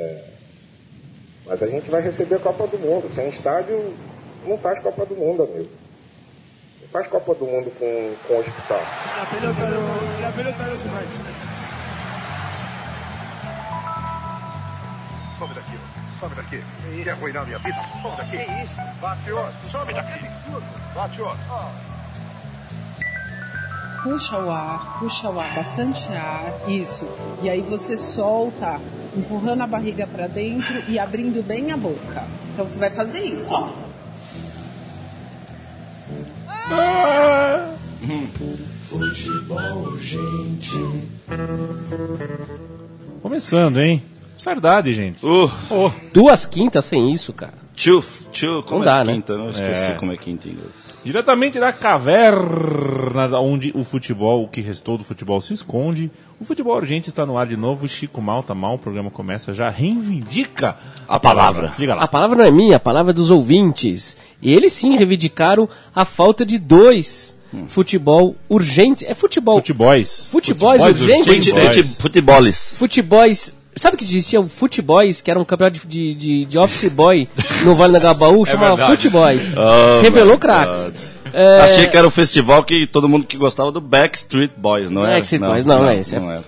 É, mas a gente vai receber a Copa do Mundo. Sem estádio, não faz Copa do Mundo, amigo. Não faz Copa do Mundo com, com hospital. La pelota no, la pelota no se mancha. Some daqui. Some daqui. Quer arruinar minha vida? Some daqui. Que isso? Bate outro. Some daqui. Bate outro. Puxa o ar, puxa o ar, bastante ar, isso. E aí você solta, empurrando a barriga para dentro e abrindo bem a boca. Então você vai fazer isso, ó. Começando, hein? Saudade, gente. Uh, Oh, Duas quintas sem isso, cara. tchuf, tchuf, como Não é dá, né? quinta? Não esqueci É. como é quinta em inglês. Diretamente da caverna onde o futebol, o que restou do futebol se esconde. O futebol urgente está no ar de novo. Chico mal, tá mal, o programa começa já. Reivindica A palavra. Liga lá. A palavra não é minha, a palavra é dos ouvintes. E eles sim reivindicaram a falta de dois futebol urgente. É futebol. Futebols. Futebols Futebols urgentes? Fute, Futebols. Sabe que existia o Futeboys, que era um campeonato de, de, de office boy no Vale do Gabaú, chamava verdade. Futeboys. Oh, Revelou craques. É, Achei que era o festival que todo mundo que gostava do Backstreet Boys, não é? Backstreet Boys, não, é esse, é- Não é.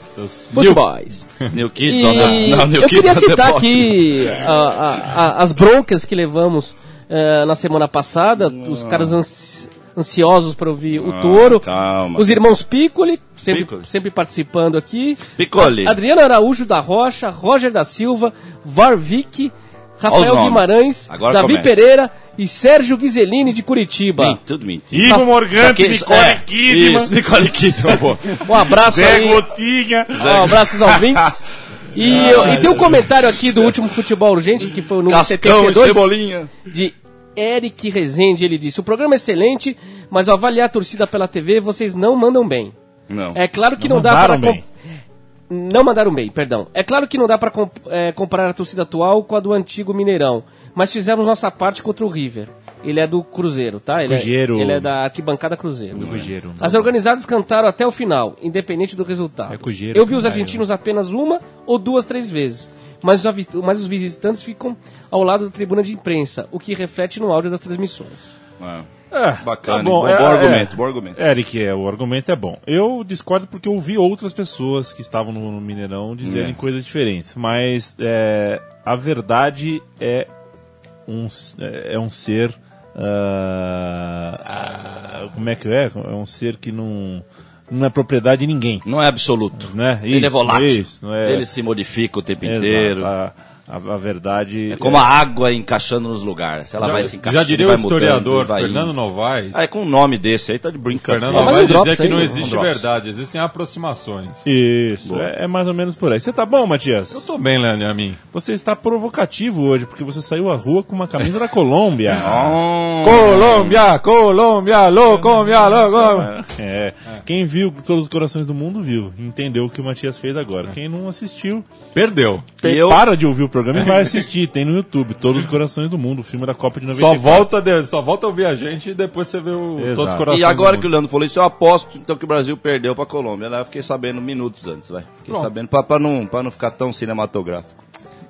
Futeboys. New Kids E the... Não, New eu Kids queria citar aqui a- a- a- as broncas que levamos eh, na semana passada, os caras ansiosos para ouvir o Ah, Touro, calma. os irmãos Piccoli, sempre, Piccoli. sempre participando aqui, Piccoli. Adriano Araújo da Rocha, Roger da Silva, Varvik, Rafael. Guimarães, Agora Davi começa. Pereira e Sérgio Ghiseline de Curitiba. Tudo mentira. Ivo Morgante, Nicole é, Kidman, Isso, Nicole Kidman. Um abraço Zé aí. Gotinha. Um abraço aos ouvintes. E, eu- e tem um comentário aqui do último Futebol Urgente, que foi o número Cascão e 72. Cebolinha. de Eric Rezende. Ele disse: O programa é excelente, mas ao avaliar a torcida pela TV, vocês não mandam bem. Não. É claro que Não não, dá para. mandaram bem. Não mandaram bem, perdão. É claro que não dá para comparar a torcida atual com a do antigo Mineirão, mas fizemos nossa parte contra o River. Ele é do Cruzeiro, tá? Ele, Cruzeiro. É, ele é da arquibancada Cruzeiro. Cruzeiro. As organizadas cantaram até o final, independente do resultado. É Cruzeiro, Eu vi os argentinos apenas uma ou duas, três vezes. Mas os, mas os visitantes ficam ao lado da tribuna de imprensa, o que reflete no áudio das transmissões. É. Bacana, tá bom, bom é, argumento, é. bom argumento. Eric, é, o argumento é bom. Eu discordo porque eu vi outras pessoas que estavam no, no Mineirão dizerem É. coisas diferentes. Mas é, a verdade é um, é é um ser. ah, ah, como é que é? É um ser que não, não é propriedade de ninguém. Não é absoluto. Né? Ele é volátil. isso, não é- Ele se modifica o tempo Exato. inteiro. A, a, a verdade. É como a água encaixando nos lugares. Ela vai se Já, encaixando. já diria o vai mudando, historiador vai Fernando. Novaes. Ah, é com um nome desse aí, tá de brincadeira. Fernando É, mas Novaes drops dizia que aí, não existe verdade, existem aproximações. Isso, é, é mais ou menos por aí. Você tá bom, Matias? Eu tô bem, Leandro, a mim. Você está provocativo hoje, porque você saiu à rua com uma camisa da Colômbia. Oh, Colômbia, Colômbia, Colômbia, Colômbia. É. Quem viu Todos os Corações do Mundo viu. Entendeu o que o Matias fez agora. Quem não assistiu, Perdeu. pe- eu- para de ouvir o programa e vai assistir. Tem no YouTube Todos os Corações do Mundo, o filme da Copa de 94. Só volta, de- só volta a ouvir a gente e depois você vê o Exato. Todos os Corações E agora que o. Leandro falou isso, eu aposto então que o Brasil perdeu pra Colômbia. Eu fiquei sabendo minutos antes, vai. Fiquei sabendo pra, pra não, pra não ficar tão cinematográfico.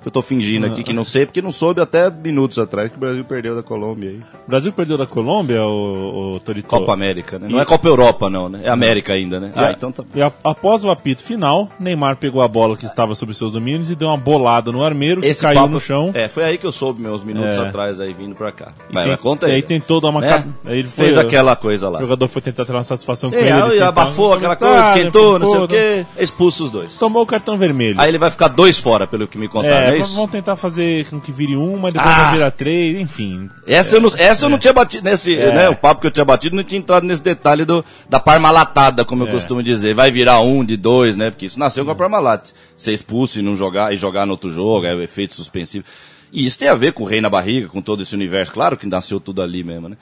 Eu tô fingindo aqui que não sei, porque não soube até minutos atrás que o Brasil perdeu da Colômbia aí. O Brasil perdeu da Colômbia, o, o Torito? Copa América, né? Não E- é Copa Europa, não, né? É América ainda, né? E, Ah, a- então tá. e a- após o apito final, Neymar pegou a bola que estava sob seus domínios e deu uma bolada no armeiro que caiu papo- no chão. É, foi aí que eu soube meus minutos É. atrás aí vindo pra cá. E Vai, tem- conta e aí. aí tentou dar uma Né? aí ele foi- Fez aquela coisa lá. O jogador foi tentar ter uma satisfação com ele. ele aí abafou aquela coisa, esquentou, não sei o quê, expulsa os dois. Tomou o cartão vermelho. Aí ele vai ficar dois fora, pelo que me contaram, é, é, isso? vão tentar fazer com que vire uma, depois Ah! vai virar três, enfim. Essa, eu não, essa eu não tinha batido nesse, É. né, o papo que eu tinha batido não tinha entrado nesse detalhe do, da parmalatada, como eu É. costumo dizer. Vai virar um de dois, né, porque isso nasceu com a parmalate. Ser expulso e não jogar, e jogar no outro jogo, é o efeito suspensivo. E isso tem a ver com o rei na barriga, com todo esse universo, claro que nasceu tudo ali mesmo, né.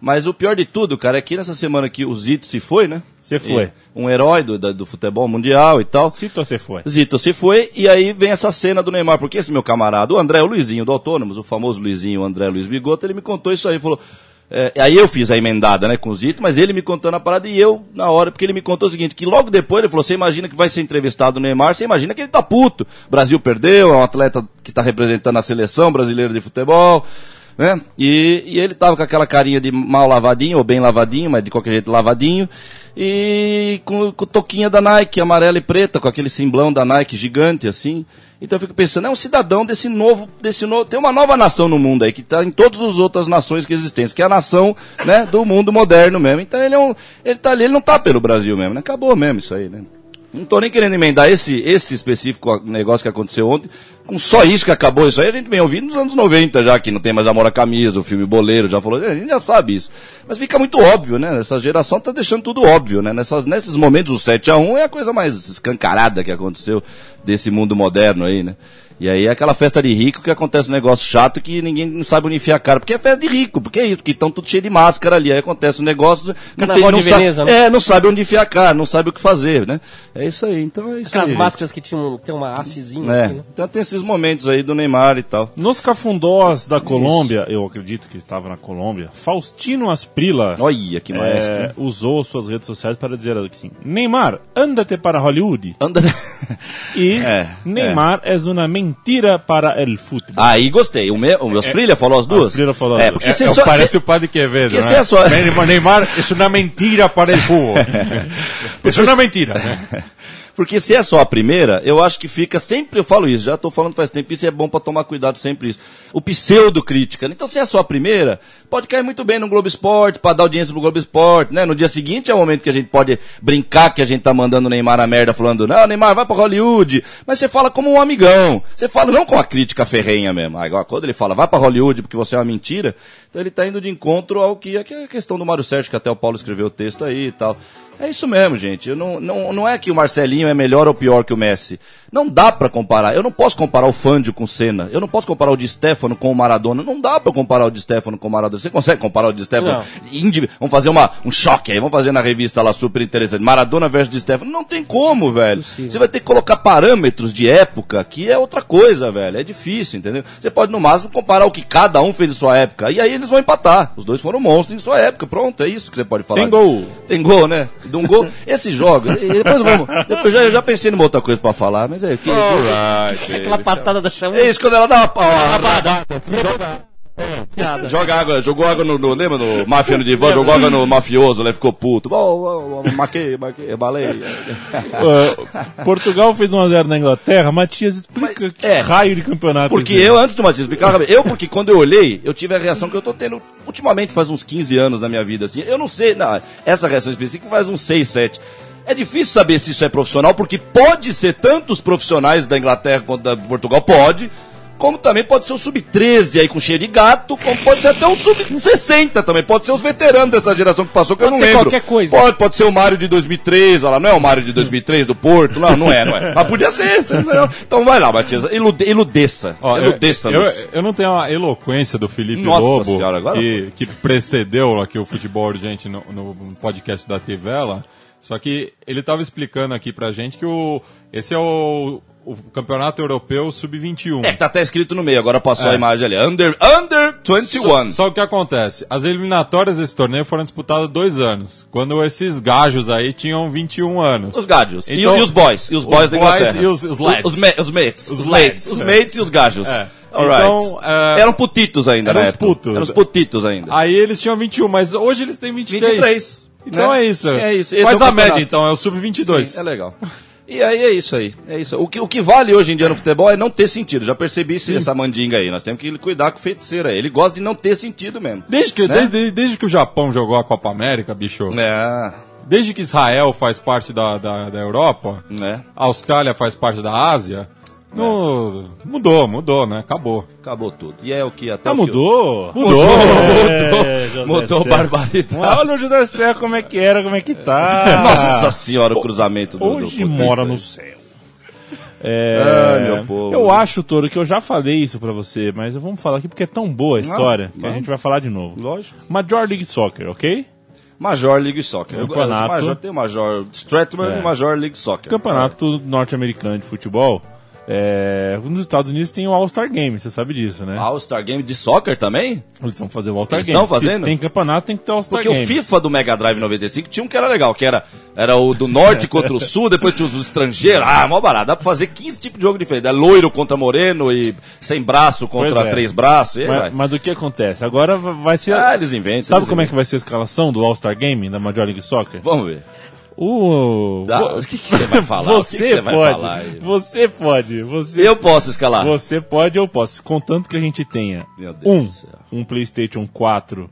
Mas o pior de tudo, cara, é que nessa semana que o Zito se foi, né? Se foi. Um herói do, do futebol mundial e tal. Se você foi. Zito se foi, e aí vem essa cena do Neymar, porque esse meu camarada, o André, o Luizinho do Autônomos, o famoso Luizinho, o André Luiz Bigoto, ele me contou isso aí, falou, É, aí eu fiz a emendada, né, com o Zito, mas ele me contando a parada e eu, na hora, porque ele me contou o seguinte, que logo depois ele falou, você imagina que vai ser entrevistado o Neymar, você imagina que ele tá puto. O Brasil perdeu, é um atleta que tá representando a seleção brasileira de futebol, né? E, e ele tava com aquela carinha de mal lavadinho, ou bem lavadinho, mas de qualquer jeito lavadinho, e com, com toquinha da Nike, amarela e preta, com aquele simblão da Nike gigante, assim. Então eu fico pensando, é um cidadão desse novo, desse novo, tem uma nova nação no mundo aí, que está em todas as outras nações que existem, que é a nação, né, do mundo moderno mesmo. Então ele é um, ele tá ali, ele não tá pelo Brasil mesmo, né? Acabou mesmo isso aí, né? Não tô nem querendo emendar esse, esse específico negócio que aconteceu ontem, com só isso que acabou isso aí, a gente vem ouvindo nos anos 90 já, que não tem mais amor à camisa, o filme Boleiro já falou, a gente já sabe isso. Mas fica muito óbvio, né? Essa geração tá deixando tudo óbvio, né? Nessas, nesses momentos, o 7 a 1 é a coisa mais escancarada que aconteceu desse mundo moderno aí, né? E aí é aquela festa de rico que acontece um negócio chato que ninguém não sabe onde enfiar a cara. Porque é festa de rico, porque é isso, porque estão tudo cheio de máscara ali. Aí acontece um negócio. Não Carnaval não de sabe- Veneza, né? É, não sabe onde enfiar a cara, não sabe o que fazer, né? É isso aí, então é isso Aquelas aí. máscaras que tinham, tem uma hastezinha É, assim, né? então tem esses momentos aí do Neymar e tal. Nos cafundós da Colômbia, eu acredito que estava na Colômbia, Faustino Asprila Olha que maestro. é, usou suas redes sociais para dizer assim: Neymar, anda-te para Hollywood. Anda. E É, Neymar é. uma mentira para el futebol. Aí gostei. O meu, o meu Asprilla falou as duas? Asprilla falou as é, duas. porque É, é, só, parece você- o padre Quevedo, porque né? é só- Neymar, Neymar é uma mentira para o povo. é uma mentira. né? Porque se é só a primeira, eu acho que fica sempre, eu falo isso, já estou falando faz tempo, isso é bom para tomar cuidado sempre isso. O pseudo crítica. Então se é só a primeira, pode cair muito bem no Globo Esporte, para dar audiência pro Globo Esporte, né? No dia seguinte é o momento que a gente pode brincar que a gente tá mandando o Neymar a merda falando, não, Neymar, vai para Hollywood. Mas você fala como um amigão. Você fala não com a crítica ferrenha mesmo. Agora, quando ele fala, vai para Hollywood porque você é uma mentira, então ele tá indo de encontro ao que, que é a questão do Mário Sérgio, que até o Paulo escreveu o texto aí e tal. É isso mesmo, gente. Eu não, não, não é que o Marcelinho é melhor ou pior que o Messi. Não dá pra comparar. Eu não posso comparar o Fândio com o Senna. Eu não posso comparar o Di Stefano com o Maradona. Não dá pra comparar o Di Stefano com o Maradona. Você consegue comparar o Di Stefano? Indivi- Vamos fazer uma, um choque aí. Vamos fazer na revista lá super interessante. Maradona versus Di Stefano. Não tem como, velho. Você vai ter que colocar parâmetros de época que é outra coisa, velho. É difícil, entendeu? Você pode no máximo comparar o que cada um fez em sua época. E aí eles vão empatar. Os dois foram monstros em sua época. Pronto, é isso que você pode falar. Tem gol. Tem gol, né? De um gol. Esse jogo. Depois vamos. Depois já, eu já pensei numa outra coisa pra falar, mas é que. Aquela patada da chama. É isso quando ela dá uma paulada. Joga água, jogou água no, no lembra no máfia no divã, jogou água no mafioso, lá ficou puto. Oh, oh, oh, maquei, maquei, balei. Ah, Portugal fez 1x0 na Inglaterra. Matias, explica que é. raio de campeonato. Porque é eu, antes do Matias explicar, eu, porque quando eu olhei, eu tive a reação que eu tô tendo ultimamente, faz uns 15 anos na minha vida, assim. Eu não sei, não, essa reação específica faz uns 6, 7. É difícil saber se isso é profissional, porque pode ser tanto os profissionais da Inglaterra quanto da Portugal, pode. Como também pode ser o sub-13 aí com cheio de gato, como pode ser até o sub-60 também. Pode ser os veteranos dessa geração que passou, que eu Pode não ser lembro. qualquer coisa. Pode, pode ser o Mário de 2003, olha lá, não é o Mário de 2003 do Porto, não, não é, não é. Mas podia ser, não- então vai lá, Matias, ilude, iludeça, Ó, eu, iludeça eu, nos- eu não tenho a eloquência do Felipe Nossa Lobo, senhora, agora que, que precedeu aqui o futebol urgente no, no podcast da Tivela. Só que ele estava explicando aqui pra gente que o, esse é o, o Campeonato Europeu Sub-21. É, que tá até escrito no meio, agora passou É. a imagem ali. Under, under 21. Só, só o que acontece? As eliminatórias desse torneio foram disputadas dois anos, quando esses gajos aí tinham 21 anos. Os gajos. E- Então, e, os boys. E os boys os da boys Inglaterra. e os- os lads. Os, ma- os mates. Os, Os mates. lads. Os mates e os gajos. É. Alright. Então, é, Eram putitos ainda, eram na os putos. Eram os putitos ainda. Aí eles tinham 21, mas hoje eles têm 23. 23. Então né? é isso. É isso. Esse Faz é a média então, é o Sub-22. Sim, é legal. E aí é isso aí. É isso. O que, o que vale hoje em dia no futebol é não ter sentido. Já percebi esse- essa mandinga aí. Nós temos que cuidar com o feiticeiro aí. Ele gosta de não ter sentido mesmo. Desde que, Né? desde, desde que o Japão jogou a Copa América, bicho, É. desde que Israel faz parte da, da, da Europa, Né? a Austrália faz parte da Ásia, no- mudou, mudou, né? Acabou. Acabou tudo. E é o que até Ah, o que- mudou? Mudou. É, Mudou Serra. barbaridade. Olha o José Serra como é que era, como é que tá. Nossa senhora, o cruzamento do. Hoje do mora no céu. É, Ah, meu povo. eu acho, Toro, que eu já falei isso pra você, mas vamos falar aqui porque é tão boa a história que a gente vai falar de novo. Lógico. Major League Soccer, ok? Major League Soccer. Eu- Campeonato. Major, tem o Major Stratman É. e o Major League Soccer. Campeonato norte-americano de futebol. É, nos Estados Unidos tem o All-Star Game, você sabe disso, né? All-Star Game de soccer também? Eles vão fazer o All-Star Eles Game. estão fazendo? Se tem campeonato, tem que ter All-Star Porque Game. o FIFA do Mega Drive 95 tinha um que era legal, que era, era o do norte contra o sul, depois tinha os estrangeiros. Ah, mó barato. Dá pra fazer 15 tipos de jogo diferentes. É loiro contra moreno e sem braço contra é. três braços. Mas, vai. mas o que acontece? Agora va- vai ser. Ah, eles inventam. Sabe eles como é que inventam. vai ser a escalação do All-Star Game da Major League Soccer? Vamos ver. O. Vo- o que que você vai falar? O que Você que você pode. falar? Você pode. Você Eu posso escalar. Você pode, eu posso. Contanto que a gente tenha um, um PlayStation 4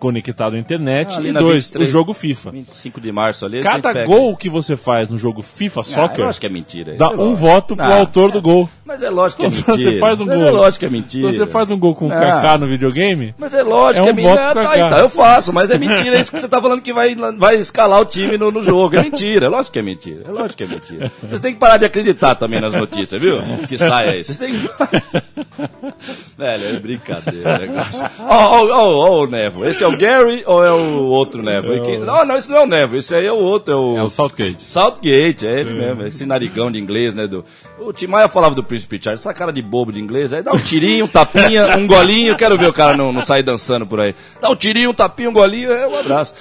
conectado à internet Ah, e dois, 23. o jogo FIFA. 25 de março ali. Cada gol que você faz no jogo FIFA Ah, Soccer eu acho que é mentira. dá É um voto pro Não, autor do gol. Mas é lógico que é mentira. você faz um Mas gol. é lógico que é mentira. Você faz um gol com o. Kaká no videogame, Mas é lógico É que é um mentira. Ah, tá, então, eu faço, mas é mentira. É isso que você tá falando que vai, vai escalar o time no, no jogo. É mentira, é lógico que é mentira. É lógico que é mentira. Vocês têm que parar de acreditar também nas notícias, viu? Que sai aí. Vocês têm que. Velho, é brincadeira o negócio. Ó, ó, ó, ó o Nevo. Esse é o Gary ou é o outro Nevo? E quem- Não, não, esse não é o Nevo. Esse aí é o outro. É o, É o Southgate. Southgate, é ele mesmo, esse narigão de inglês, né? Do... O Tim Maia falava do Príncipe Charles, essa cara de bobo de inglês, aí dá um tirinho, um tapinha, um golinho, quero ver o cara não, não sair dançando por aí. Dá um tirinho, um tapinha, um golinho, é um abraço.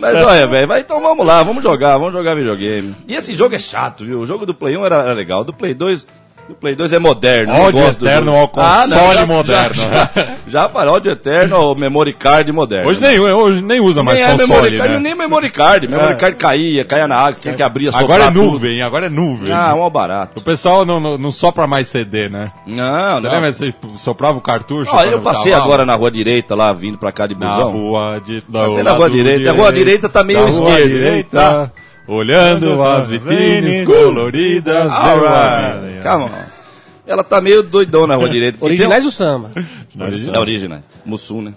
Mas olha, velho, então vamos lá, vamos jogar, vamos jogar videogame. E esse jogo é chato, viu? O jogo do Play 1 era, era legal, do Play 2. O Play 2 é moderno. Ódio do eterno jogo. ao console já- moderno. Já, já, já para ódio eterno ao memory card moderno. Hoje nem, hoje nem usa mais nem é console, memory card, né? nem memory card. Memory É. card caía, caía na água, tinha que abrir a Agora é soprar tudo. nuvem, agora é nuvem. Ah, um barato. O pessoal não, não, não sopra mais CD, né? Não, Você não. lembra? Você soprava o cartucho? Ó, eu passei agora na rua direita lá, vindo pra cá de Na busão. rua de, da, Passei na rua lado direita. A rua direita tá meio da rua esquerda, direita, olhando as vitrines coloridas. eu Alright. Calma. Ela tá meio doidão na rua direita. Originais do samba. um- É originais. Mussum, né?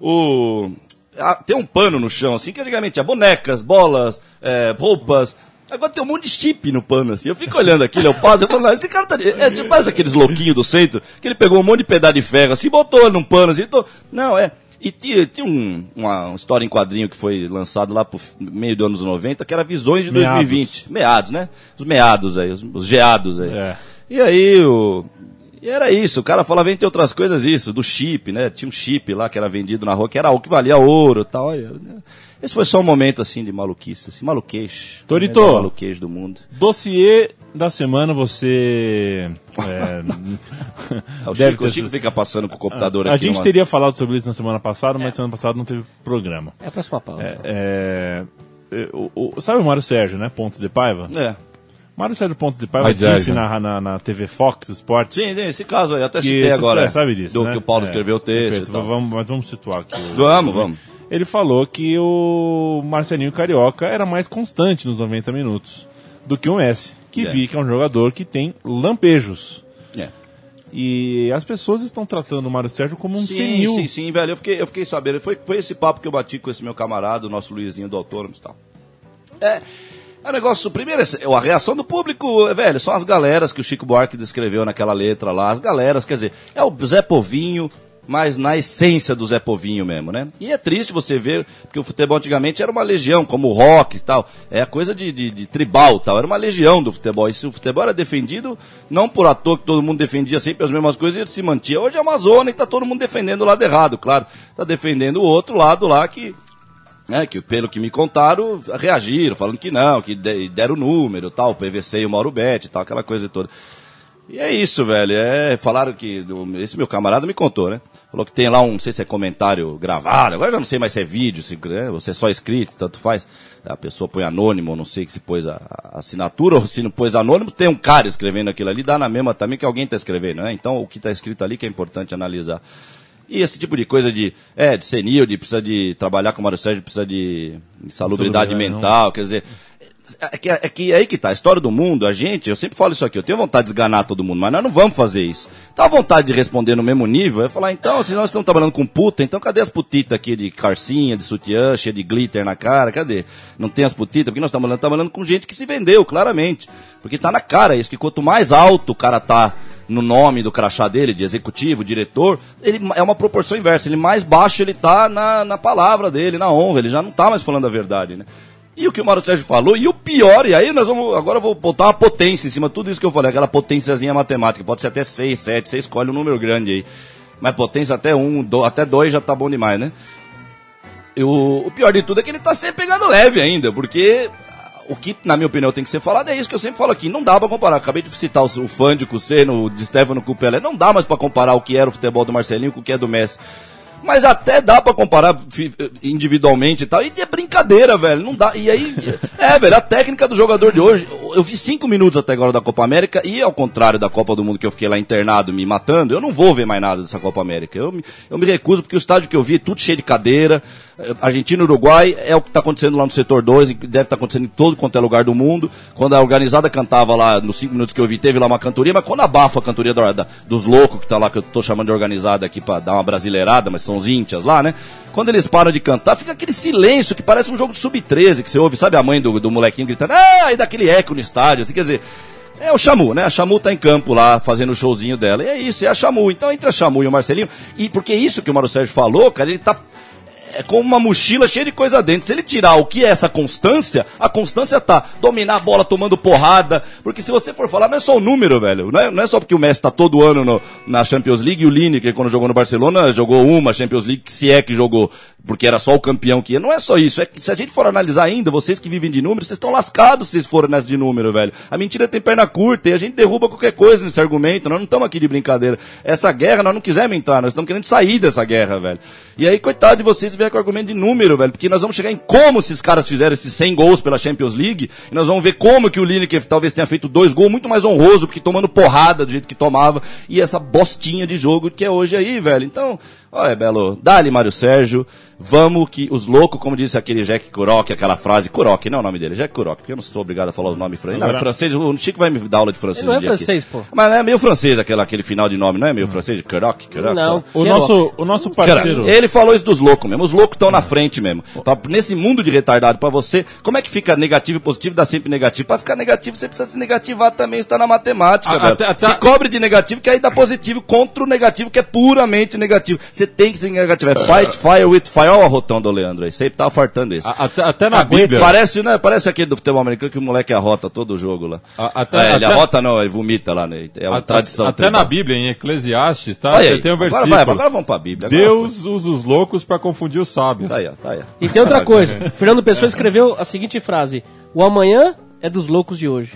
O... ah, tem um pano no chão, assim, que antigamente tinha bonecas, bolas, é, roupas. Agora tem um monte de chip no pano, assim. Eu fico olhando aquilo, eu passo, eu falo, não, esse cara tá. de- É tipo parece aqueles louquinhos do centro, que ele pegou um monte de pedaço de ferro, assim, botou num pano, assim. Tô... Não, é. E tinha, tinha um, uma, história em quadrinho que foi lançado lá pro meio dos anos 90, que era Visões de Meados. 2020. Meados, né? Os meados aí, os, os geados aí. É. E aí, o. E era isso, o cara falava, entre outras coisas, isso, do chip, né? Tinha um chip lá que era vendido na rua, que era algo que valia ouro e tal. Olha, né? Esse foi só um momento, assim, de maluquice, assim, maluquês. Torito. Né? Maluquês do mundo. dossiê da semana você. É, Ah, O deve Chico, o ter- Chico fica passando com o computador a aqui. gente numa- teria falado sobre isso na semana passada, mas semana passada não teve programa. É a próxima pauta. É, é, o, o- sabe o Mário Sérgio, né? Pontes de Paiva? É. Mário Sérgio Pontes de Paiva disse Sérgio. na, na, na TV Fox Sports. Sim, sim, esse caso aí, até que citei agora. sabe disso, Do né? que o Paulo É, escreveu o texto. Vamos, mas vamos situar aqui. Vamos, vamos. Ele falou que o Marcelinho Carioca era mais constante nos 90 minutos do que o Messi, que É. vi que é um jogador que tem lampejos. É. E as pessoas estão tratando o Mário Sérgio como um sim, senil. sim, sim, velho. Eu fiquei, eu fiquei sabendo. Foi, foi esse papo que eu bati com esse meu camarada, o nosso Luizinho do Autônomos e tal. É. É um negócio, primeiro, esse- a reação do público, velho, são as galeras que o Chico Buarque descreveu naquela letra lá, as galeras, quer dizer, é o Zé Povinho, mas na essência do Zé Povinho mesmo, né? E é triste você ver, porque o futebol antigamente era uma legião, como o rock e tal, é a coisa de, de, de tribal tal, era uma legião do futebol, e se o futebol era defendido, não por à toa que todo mundo defendia sempre as mesmas coisas, ele se mantinha. Hoje é uma zona e tá todo mundo defendendo o lado errado, claro, tá defendendo o outro lado lá que né, que pelo que me contaram, reagiram, falando que não, que de- deram o número, tal, o PVC e o Mauro Bet tal, aquela coisa toda. E é isso, velho. É, falaram que. esse meu camarada me contou, né? Falou que tem lá um, não sei se é comentário gravado, agora já não sei mais se é vídeo, se né, você é só escrito, tanto faz. A pessoa põe anônimo, não sei se pôs a, a assinatura ou se não pôs anônimo, tem um cara escrevendo aquilo ali, dá na mesma também que alguém está escrevendo, né? Então o que está escrito ali que é importante analisar. E esse tipo de coisa de, é, de senil, de precisa de trabalhar com o Mário Sérgio, precisa de insalubridade Insalubridade, mental, quer dizer, é que, é que é aí que tá, a história do mundo, a gente, eu sempre falo isso aqui, eu tenho vontade de esganar todo mundo, mas nós não vamos fazer isso. Tá à vontade de responder no mesmo nível, é falar, então, se nós estamos trabalhando com puta, então cadê as putitas aqui de carcinha, de sutiã, cheia de glitter na cara, cadê? Não tem as putitas, porque nós estamos trabalhando, trabalhando com gente que se vendeu, claramente. Porque tá na cara isso, que quanto mais alto o cara tá no nome do crachá dele, de executivo, diretor, ele é uma proporção inversa. Ele mais baixo ele tá na, na palavra dele, na honra. Ele já não tá mais falando a verdade, né? E o que o Mauro Sérgio falou, e o pior, e aí nós vamos, agora eu vou botar uma potência em cima tudo isso que eu falei, aquela potênciazinha matemática, pode ser até 6, 7, você escolhe um número grande aí. Mas potência até 1, um, até 2 já tá bom demais, né? E o, pior de tudo é que ele tá sempre pegando leve ainda, porque o que, na minha opinião, tem que ser falado é isso que eu sempre falo aqui. Não dá pra comparar. Acabei de citar o, o Fândio com o Seno, o de Stefano o Pelé. Não dá mais pra comparar o que era o futebol do Marcelinho com o que é do Messi. Mas até dá pra comparar individualmente e tal. E é brincadeira, velho. Não dá. E aí, é, velho, a técnica do jogador de hoje. Eu vi cinco minutos até agora da Copa América. E ao contrário da Copa do Mundo que eu fiquei lá internado me matando, eu não vou ver mais nada dessa Copa América. Eu me, eu me recuso porque o estádio que eu vi é tudo cheio de cadeira. Eh, Argentina e Uruguai é o que está acontecendo lá no setor 2, e deve estar acontecendo em todo quanto é lugar do mundo. Quando a organizada cantava lá, nos cinco minutos que eu vi, teve lá uma cantoria, mas quando abafa a cantoria da- da- dos loucos que tá lá, que eu tô chamando de organizada aqui para dar uma brasileirada, mas são os íntias lá, né? Quando eles param de cantar, fica aquele silêncio que parece um jogo de sub-13, que você ouve, sabe a mãe do, do molequinho gritando, ah, e daquele eco no estádio, assim, quer dizer, é o Chamu, né? A Chamu tá em campo lá, fazendo o showzinho dela. E é isso, é a Chamu. Então, entre a Chamu e o Marcelinho, e porque é isso que o Mário Sérgio falou, cara, ele tá é como uma mochila cheia de coisa dentro. Se ele tirar o que é essa constância, a constância tá dominar a bola tomando porrada. Porque se você for falar, não é só o número, velho. Não é, não é só porque o Messi tá todo ano no- na Champions League e o Lineker, quando jogou no Barcelona, jogou uma Champions League, se é que jogou, porque era só o campeão que ia. Não é só isso. É que se a gente for analisar ainda, vocês que vivem de número, vocês estão lascados se vocês forem nessa de número, velho. A mentira tem perna curta e a gente derruba qualquer coisa nesse argumento. Nós não estamos aqui de brincadeira. Essa guerra nós não quisemos entrar, nós estamos querendo sair dessa guerra, velho. E aí, coitado de vocês, vier com argumento de número, velho, porque nós vamos chegar em como esses caras fizeram esses 100 gols pela Champions League, e nós vamos ver como que o Lineker talvez tenha feito dois gols muito mais honroso, porque tomando porrada do jeito que tomava, e essa bostinha de jogo que é hoje aí, velho. Então, olha, Belo, dá-lhe Mário Sérgio, vamos que os loucos, como disse aquele Jack Kurok, aquela frase, Kurok, não é o nome dele, Jack Kurok, porque eu não sou obrigado a falar os nomes francês. Não, Agora- é francês, o Chico vai me dar aula de francês Ele não um é dia aqui. francês, pô. Mas é meio francês aquele, aquele final de nome, não é meio francês? Kurok, Kurok. Não. O nosso, o nosso Cara, parceiro. ele falou isso dos loucos mesmo. Os loucos estão na frente mesmo. Pra- nesse mundo de retardado pra você, como é que fica negativo e positivo dá sempre negativo? Pra ficar negativo, você precisa se negativar também, está na matemática, A- velho. até- até- Se cobre de negativo, que aí dá positivo contra o negativo, que é puramente negativo. Você tem que ser negativo. É fight fire with fire. Olha o arrotão do Leandro aí. Sempre tava fartando isso. A- Até, até na. Bíblia. Parece, né? Parece aquele do futebol americano que o moleque arrota todo o jogo lá. A- até- é, ele até- arrota não, ele vomita lá, né? É uma Até- tradição. Até na. Bíblia, em Eclesiastes, tá? Você aí. tem um Agora versículo. vai, agora vamos pra Bíblia. Agora Deus usa os loucos pra confundir os sábios. Tá aí, ó, tá aí. E tem outra coisa. Fernando Pessoa escreveu a seguinte frase: O amanhã é dos loucos de hoje.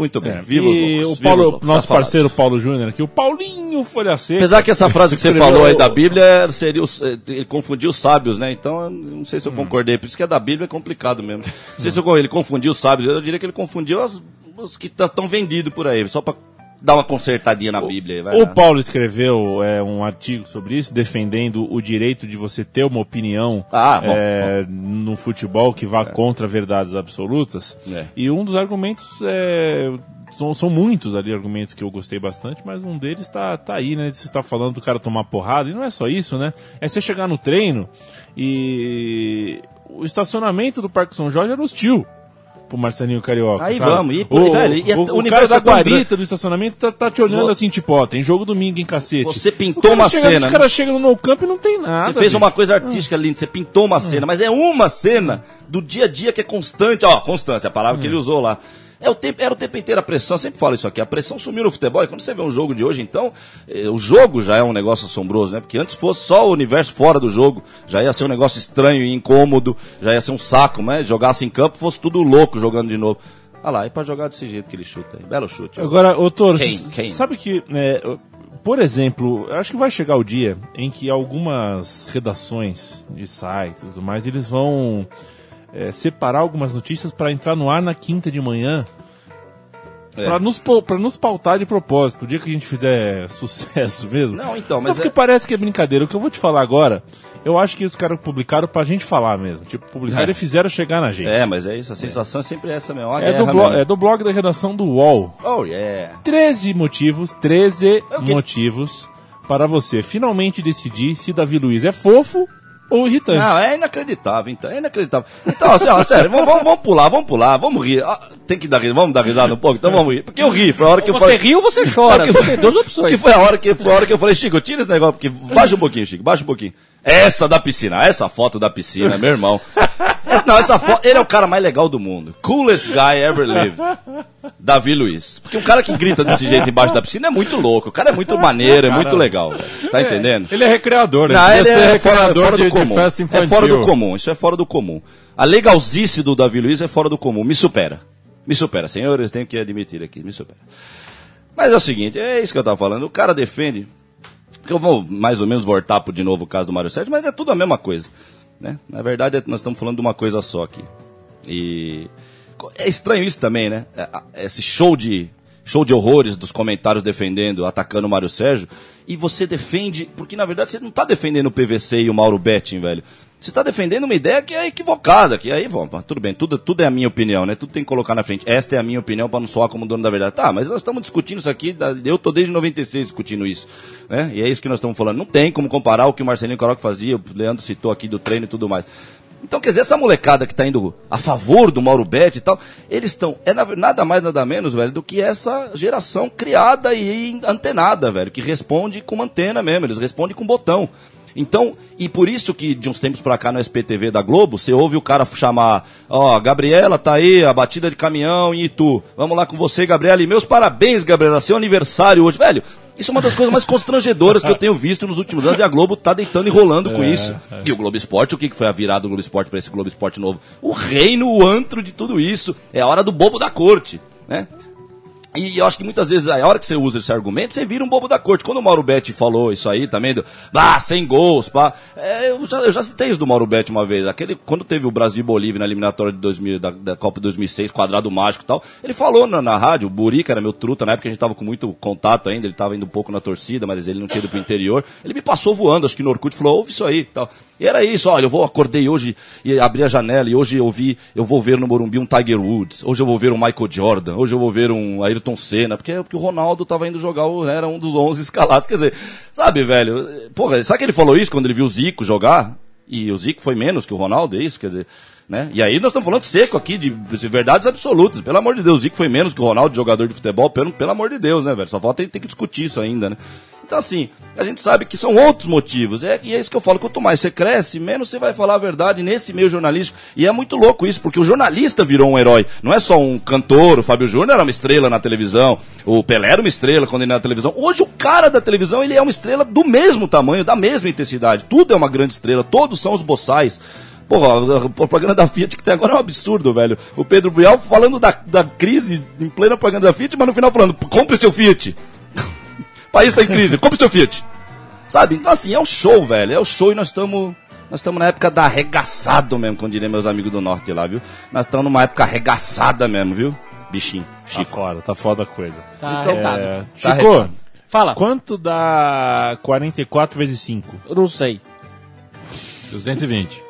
Muito bem. Viva os e o Paulo, loucos. nosso Tá falado. parceiro Paulo Júnior aqui, o Paulinho Folha Seca. Apesar que essa frase que você falou aí da Bíblia é- seria os, eh, ele confundiu os sábios, né? Então, eu não sei se eu concordei. Por isso que é da Bíblia é complicado mesmo. Não sei se eu- ele confundiu os sábios. Eu diria que ele confundiu as- os que estão vendidos por aí. Só pra dar uma consertadinha na Bíblia. vai O lá. Paulo escreveu é, um artigo sobre isso, defendendo o direito de você ter uma opinião Ah, bom, é, no futebol que vá contra verdades absolutas. É. E um dos argumentos é, são, são muitos ali argumentos que eu gostei bastante, mas um deles tá, tá aí, né? Você está falando do cara tomar porrada, e não é só isso, né? É você chegar no treino e o estacionamento do Parque São Jorge era hostil pro Marcelinho Carioca. Aí sabe? vamos, e, o, velho, e a- o, o o cara universo da é guarita do estacionamento tá, tá te olhando assim, tipo, ó, tem jogo domingo em cacete. Você pintou uma chega- cena, Os caras né? chegam no campo e não tem nada. Você fez bicho. uma coisa artística linda, você pintou uma cena, mas é uma cena do dia a dia que é constante. Ó, constância, a palavra que ele usou lá. É o tempo, era o tempo inteiro a pressão, sempre falo isso aqui, a pressão sumiu no futebol. E quando você vê um jogo de hoje, então, eh, o jogo já é um negócio assombroso, né? Porque antes fosse só o universo fora do jogo, já ia ser um negócio estranho e incômodo, já ia ser um saco, né? Jogasse em campo, fosse tudo louco jogando de novo. Olha lá, e pra jogar desse jeito que ele chuta aí. Belo chute. Agora, ô Toro, sabe que, é, por exemplo, acho que vai chegar o dia em que algumas redações de sites e tudo mais, eles vão é, separar algumas notícias para entrar no ar na quinta de manhã. É. Pra, nos, pra nos pautar de propósito, o dia que a gente fizer sucesso mesmo. Não, então, Não, mas porque é- parece que é brincadeira. O que eu vou te falar agora, eu acho que os caras publicaram pra gente falar mesmo. Tipo, publicaram É. e fizeram chegar na gente. É, mas é isso, a sensação é sempre essa mesmo. É do, mesmo. é do blog da redação do UOL. Oh, yeah. 13 motivos, 13 É o quê? motivos para você finalmente decidir se Davi Luiz é fofo ou irritante. Não, é inacreditável, então, é inacreditável. Então, assim, ó, sério, vamos, vamos, vamos pular, vamos pular, vamos rir. Ah, tem que dar risada, vamos dar risada um pouco, então vamos rir. Porque eu ri, foi a hora que eu Você falei. ri ou você chora. Que Só foi- tem duas opções. Que foi a hora que foi a hora que eu falei, Chico, tira esse negócio, porque baixa um pouquinho, Chico, baixa um pouquinho. Essa da piscina, essa foto da piscina, meu irmão. Não, essa foto, ele é o cara mais legal do mundo. Coolest guy ever lived. Davi Luiz. Porque um cara que grita desse jeito embaixo da piscina é muito louco. O cara é muito maneiro, é muito legal. Tá entendendo? Ele é recreador, ele Não, ele é fora, recreador fora do de comum. festa infantil. É fora do comum, isso é fora do comum. A legalzice do Davi Luiz é fora do comum, me supera. Me supera, senhores, tenho que admitir aqui, me supera. Mas é o seguinte, é isso que eu tava falando, o cara defende, eu vou mais ou menos voltar pro de novo o caso do Mário Sérgio, mas é tudo a mesma coisa. Né? Na verdade, é- nós estamos falando de uma coisa só aqui. E é estranho isso também, né? É, Esse show de show de horrores dos comentários defendendo, atacando o Mário Sérgio, e você defende, porque na verdade você não está defendendo o PVC e o Mauro Betting, velho. Você está defendendo uma ideia que é equivocada, que aí, bom, tudo bem, tudo, tudo é a minha opinião, né? Tudo tem que colocar na frente. Esta é a minha opinião para não soar como dono da verdade. Tá, mas nós estamos discutindo isso aqui, eu tô desde 96 discutindo isso, né? E é isso que nós estamos falando. Não tem como comparar o que o Marcelinho Caroca fazia, o Leandro citou aqui do treino e tudo mais. Então, quer dizer, essa molecada que tá indo a favor do Mauro Betti e tal, eles estão, é na- nada mais, nada menos, velho, do que essa geração criada e antenada, velho, que responde com antena mesmo, eles respondem com botão. Então, e por isso que de uns tempos pra cá no SPTV da Globo, você ouve o cara chamar, ó, Gabriela tá aí, a batida de caminhão em Itu. Vamos lá com você, Gabriela. E meus parabéns, Gabriela, seu aniversário hoje. Velho, isso é uma das coisas mais constrangedoras que eu tenho visto nos últimos anos e a Globo tá deitando e rolando com isso. E o Globo Esporte, o que que foi a virada do Globo Esporte pra esse Globo Esporte novo? O reino, o antro de tudo isso. É a hora do bobo da corte, né? E eu acho que muitas vezes, a hora que você usa esse argumento, você vira um bobo da corte. Quando o Mauro Betti falou isso aí também, do, ah, sem gols, pá. É, eu, já, eu já citei isso do Mauro Betti uma vez. Aquele, quando teve o Brasil e Bolívia na eliminatória de 2000, da, da Copa 2006, quadrado mágico e tal, ele falou na, na rádio, o Buri, que era meu truta, na época a gente tava com muito contato ainda, ele tava indo um pouco na torcida, mas ele não tinha ido pro interior. Ele me passou voando, acho que no Orkut, falou, ouve isso aí e tal. E era isso, olha, eu vou, acordei hoje e abri a janela e hoje eu vi, eu vou ver no Morumbi um Tiger Woods, hoje eu vou ver um Michael Jordan, hoje eu vou ver um Ayrton Senna, porque, porque o Ronaldo tava indo jogar, era um dos 11 escalados, quer dizer, sabe, velho, porra, sabe que ele falou isso quando ele viu o Zico jogar? E o Zico foi menos que o Ronaldo, é isso, quer dizer, né? E aí nós estamos falando seco aqui, de, de verdades absolutas, pelo amor de Deus, o Zico foi menos que o Ronaldo, jogador de futebol, pelo, pelo amor de Deus, né, velho, só falta tem que discutir isso ainda, né? Então, assim, a gente sabe que são outros motivos. É, e é isso que eu falo. Quanto mais você cresce, menos você vai falar a verdade nesse meio jornalístico. E é muito louco isso, porque o jornalista virou um herói. Não é só um cantor. O Fábio Júnior era uma estrela na televisão. O Pelé era uma estrela quando ele era na televisão. Hoje, o cara da televisão, ele é uma estrela do mesmo tamanho, da mesma intensidade. Tudo é uma grande estrela. Todos são os boçais. Porra, a propaganda da Fiat que tem agora é um absurdo, velho. O Pedro Bial falando da, da crise em plena propaganda da Fiat, mas no final falando, compre seu Fiat. O país está em crise, compre seu Fiat. Sabe? Então, assim, é um show, velho. É o show e nós estamos. Nós estamos na época da arregaçado mesmo, como diriam meus amigos do norte lá, viu? Nós estamos numa época arregaçada mesmo, viu? Bichinho, Tá Chico. fora, tá foda a coisa. Tá É, arretado. Tá Chico. Fala. quanto dá 44 vezes 5? Eu não sei. 220.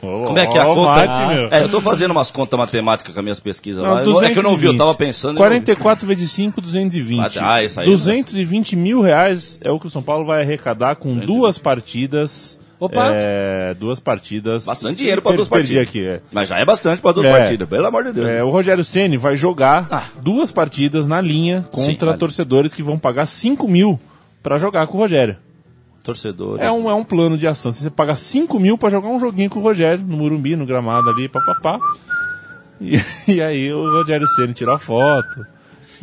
Como é que é a conta? mate, meu. É, eu tô fazendo umas contas matemáticas com as minhas pesquisas Não, lá. Eu- É que eu não vi, eu 220. tava pensando. e não vi. 44 vezes 5, 220. Ah, isso aí não 220 mil reais é o que o São Paulo vai arrecadar com duas partidas. Opa. É, duas partidas. Bastante dinheiro pra Per- duas partidas. aqui, é. Mas já é bastante pra duas É. partidas, pelo amor de Deus. É, o Rogério Ceni vai jogar Ah. duas partidas na linha Sim, contra vale. torcedores que vão pagar 5 mil pra jogar com o Rogério. Torcedores. É um, é um plano de ação. Você paga 5 mil pra jogar um joguinho com o Rogério, no Murumbi, no gramado ali, papapá. E, e aí o Rogério Ceni tira a foto.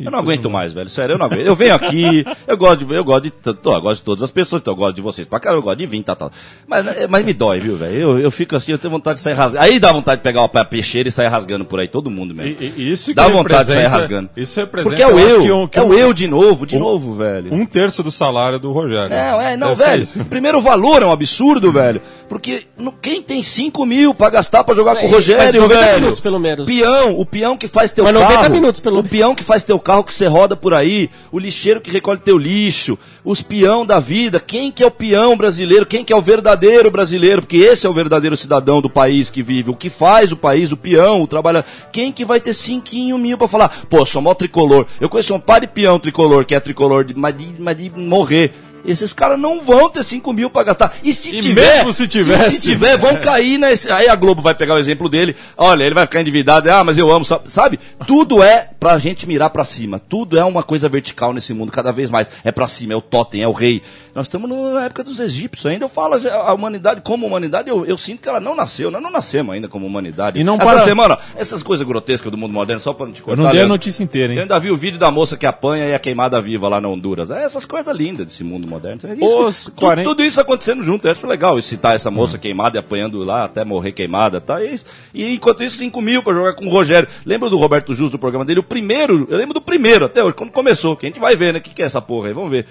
Eu não aguento mais, velho. Sério, eu não aguento. Eu venho aqui, eu gosto de, eu gosto de, tô, eu gosto de todas as pessoas, então eu gosto de vocês pra caramba, eu gosto de vir, tá, tá. Mas, é, mas me dói, viu, velho? Eu, eu fico assim, eu tenho vontade de sair rasgando. Aí dá vontade de pegar uma peixeira e sair rasgando por aí, todo mundo mesmo. E, e isso que dá vontade de sair rasgando. Isso representa. Porque é o eu que um- que é o eu de novo, de um- novo, velho. Um terço do salário do Rogério. É, é, não, Deve ser velho. Primeiro o valor é um absurdo, velho. Porque no- quem tem 5 mil pra gastar pra jogar com o Rogério, 90 velho? minutos, pelo menos. Peão, o peão que faz teu Mas 90 carro. minutos, pelo o menos. peão que faz teu carro que você roda por aí. O lixeiro que recolhe teu lixo. Os peão da vida. Quem que é o peão brasileiro? Quem que é o verdadeiro brasileiro? Porque esse é o verdadeiro cidadão do país que vive. O que faz o país, o peão, o trabalhador. Quem que vai ter cinquinho mil pra falar? Pô, sou mó tricolor. Eu conheço um par de peão tricolor, que é tricolor, de, mas, de, mas de morrer. Esses caras não vão ter 5 mil pra gastar. E se E tiver. mesmo se tivesse. se tiver, vão cair nesse. Aí a Globo vai pegar o exemplo dele. Olha, ele vai ficar endividado. Ah, mas eu amo. sa- Sabe? Tudo é pra gente mirar pra cima. Tudo é uma coisa vertical nesse mundo, cada vez mais. É pra cima, é o totem, é o rei. Nós estamos na época dos egípcios ainda. Eu falo, a humanidade, como humanidade, eu, eu sinto que ela não nasceu. Nós não nascemos ainda como humanidade. E não Essa para- semana, essas coisas grotescas do mundo moderno, só pra não te Eu cortar. não dei a notícia inteira, Eu hein? ainda vi o vídeo da moça que apanha e é queimada viva lá na Honduras. É essas coisas lindas desse mundo moderno. É isso, Os tu- 40 Tudo isso acontecendo junto. Eu acho legal citar essa Hum. moça queimada e apanhando lá até morrer queimada. Tá? E, e enquanto isso, 5 mil pra jogar com o Rogério. Lembra do Roberto Justo do programa dele? O primeiro, eu lembro do primeiro até hoje, quando começou. Que a gente vai ver, né? O que, que é essa porra aí? Vamos ver.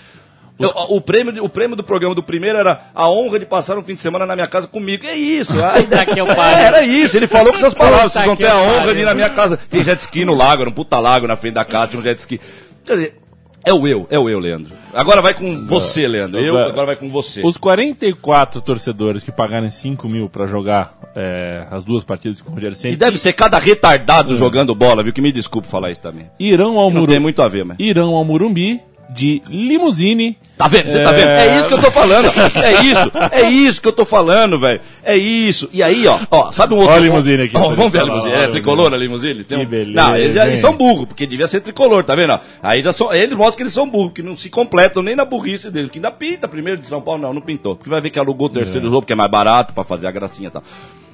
Eu- o, prêmio, o prêmio do programa do primeiro era a honra de passar um fim de semana na minha casa comigo. É isso. A ideia- que eu é, era isso. Ele falou com essas palavras. Vocês vão ter a honra de ir na minha casa. Tem jet ski no lago, era um puta lago na frente da casa, tinha um jet ski. Quer dizer, é o eu, é o eu, Leandro. Agora vai com você, Leandro. Eu, agora vai com você. Os 44 torcedores que pagarem 5 mil pra jogar é, as duas partidas com o Rogério E Ceni deve ser cada retardado jogando bola, viu? Que me desculpe falar isso também. irão ao Não tem muito a ver, mas. irão ao Morumbi de limusine. Tá vendo? Você tá vendo? É isso que eu tô falando. É isso. É isso que eu tô falando, velho. É isso. E aí, ó, ó, sabe um outro. Ó a limusine aqui. Ó, vamos ver a limusine. Ó a É tricolor a limusine? Tem Que um... beleza, Não, eles, já- eles são burros, porque devia ser tricolor, tá vendo? Aí já são, eles mostram que eles são burros, que não se completam nem na burrice deles, que ainda pinta primeiro de São Paulo, não, não pintou. Porque vai ver que alugou o terceiro jogo, porque é mais barato pra fazer a gracinha e tal.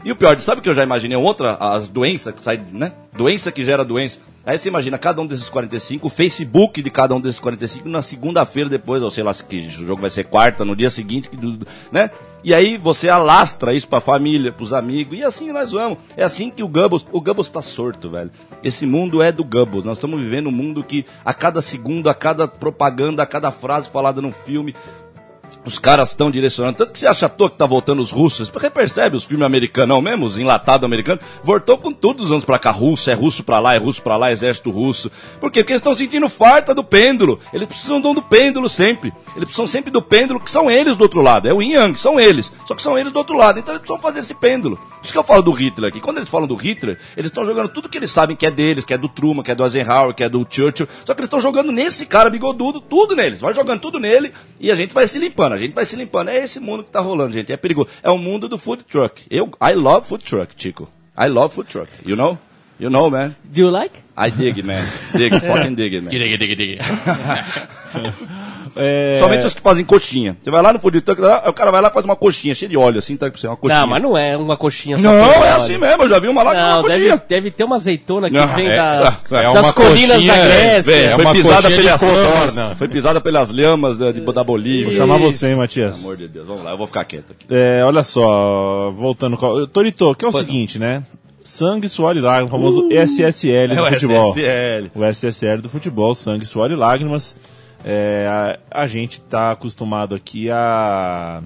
E o pior, sabe que eu já imaginei outra, as doenças que saem, né? Doença que gera doença. Aí você imagina cada um desses 45, o Facebook de cada um desses 45 na segunda-feira depois, ou sei lá, que o jogo vai ser quarta, no dia seguinte, né? E aí você alastra isso pra família, pros amigos, e assim nós vamos. É assim que o Goebbels, o Goebbels tá sorto, velho. Esse mundo é do Goebbels. Nós estamos vivendo um mundo que a cada segundo, a cada propaganda, a cada frase falada num filme, os caras estão direcionando. Tanto que você acha à toa que tá voltando os russos. Porque percebe os filmes americanos, mesmo, os enlatados americanos, voltou com tudo os anos pra cá. Russo, é russo pra lá, é russo pra lá, exército russo. Por quê? Porque eles estão sentindo farta do pêndulo. Eles precisam do do pêndulo sempre. Eles precisam sempre do pêndulo, que são eles do outro lado. É o yang, são eles. Só que são eles do outro lado. Então eles precisam fazer esse pêndulo. Por isso que eu falo do Hitler aqui. Quando eles falam do Hitler, eles estão jogando tudo que eles sabem que é deles, que é do Truman, que é do Eisenhower, que é do Churchill. Só que eles estão jogando nesse cara bigodudo, tudo neles. Vai jogando tudo nele e a gente vai se limpando. A gente vai se limpando. É esse mundo que tá rolando, gente. É perigoso. É o mundo do food truck. Eu, I love food truck, Chico. I love food truck. You know? You know, man. Do you like? I dig, man. Dig, fucking dig, it, man. É, Somente os que fazem coxinha. Você vai lá no food truck, o cara vai lá e faz uma coxinha cheia de óleo, assim, tá? Uma coxinha. Não, mas não é uma coxinha só. Não, é óleo. assim mesmo. Eu já vi uma lá com uma Não, deve, coxinha. deve ter uma azeitona que Não, vem é, da, é uma das colinas coxinha, da Grécia. é foi uma pisada pelas. Foi pisada pelas lamas da, de- da Bolívia. Vou chamar você, hein, Matias. Pelo amor de Deus, vamos lá, eu vou ficar quieto aqui. É, olha só, voltando. com- Torito, que é o seguinte, né? Sangue, suor e lágrimas, o famoso SSL do É o futebol. SSL. O SSL do futebol, sangue, suor e lágrimas. É, a, a gente tá acostumado aqui a